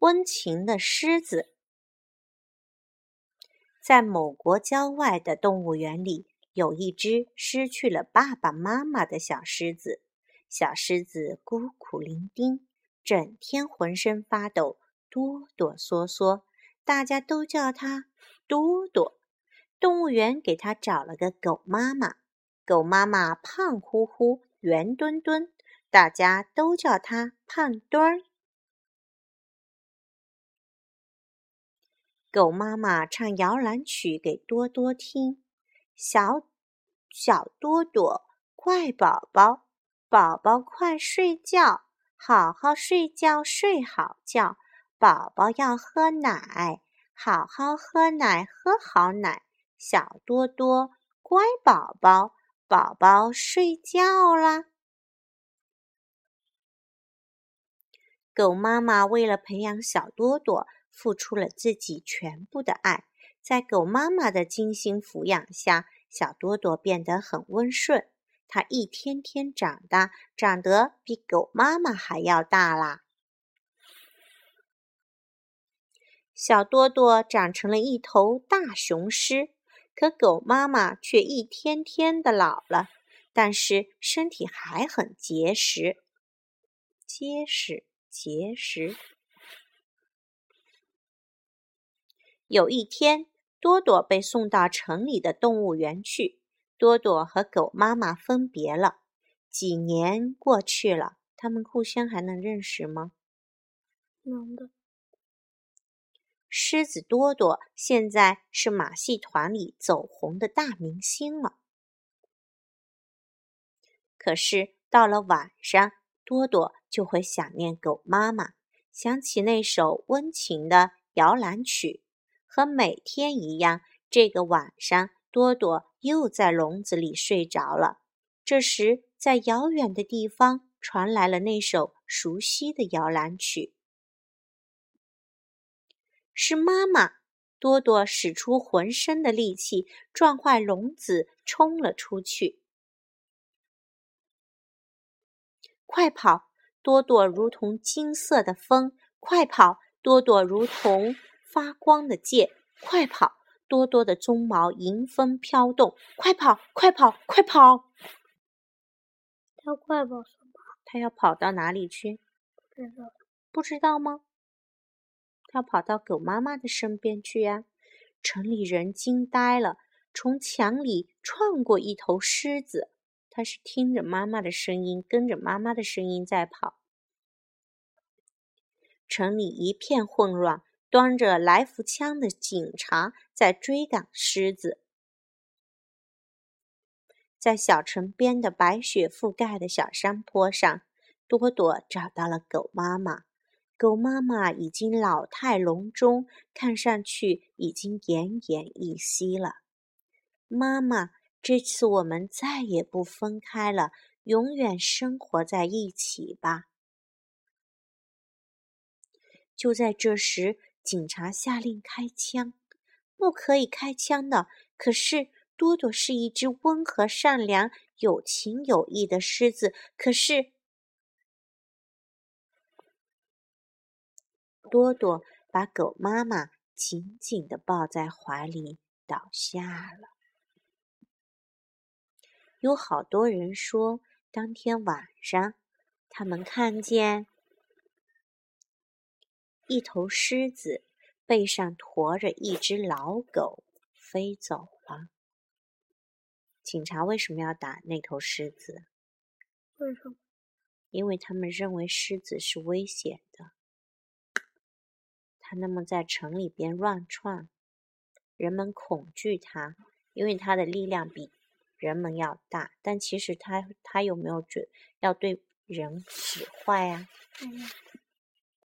温情的狮子。在某国郊外的动物园里，有一只失去了爸爸妈妈的小狮子。小狮子孤苦伶仃，整天浑身发抖，哆哆嗦嗦。大家都叫它多多。动物园给它找了个狗妈妈，狗妈妈胖乎乎、圆墩墩，大家都叫它胖墩儿。狗妈妈唱摇篮曲给多多听，小小多多，乖宝宝，宝宝快睡觉，好好睡觉，睡好觉。宝宝要喝奶，好好喝奶，喝好奶。小多多，乖宝宝，宝宝睡觉啦。狗妈妈为了培养小多多。付出了自己全部的爱，在狗妈妈的精心抚养下，小多多变得很温顺。它一天天长大，长得比狗妈妈还要大啦。小多多长成了一头大雄狮，可狗妈妈却一天天的老了，但是身体还很结实，结实，结实。有一天，多多被送到城里的动物园去。多多和狗妈妈分别了。几年过去了，他们互相还能认识吗？能的。狮子多多现在是马戏团里走红的大明星了。可是到了晚上，多多就会想念狗妈妈，想起那首温情的摇篮曲。和每天一样，这个晚上，多多又在笼子里睡着了。这时，在遥远的地方传来了那首熟悉的摇篮曲。是妈妈！多多使出浑身的力气，撞坏笼子，冲了出去。快跑！多多如同金色的风，快跑！多多如同。发光的剑，快跑！多多的鬃毛迎风飘动，快跑，快跑，快跑！要快跑什么？他要跑到哪里去？不知道。不知道吗？他要跑到狗妈妈的身边去呀！城里人惊呆了。从墙里窜过一头狮子，它是听着妈妈的声音，跟着妈妈的声音在跑。城里一片混乱。端着来福枪的警察在追赶狮子，在小城边的白雪覆盖的小山坡上，多多找到了狗妈妈。狗妈妈已经老态龙钟，看上去已经奄奄一息了。妈妈，这次我们再也不分开了，永远生活在一起吧。就在这时。警察下令开枪，不可以开枪的。可是多多是一只温和、善良、有情有义的狮子。可是多多把狗妈妈紧紧的抱在怀里，倒下了。有好多人说，当天晚上他们看见。一头狮子背上驮着一只老狗飞走了。警察为什么要打那头狮子？为什么？因为他们认为狮子是危险的。它那么在城里边乱窜，人们恐惧它，因为它的力量比人们要大。但其实它它有没有准要对人使坏呀？嗯。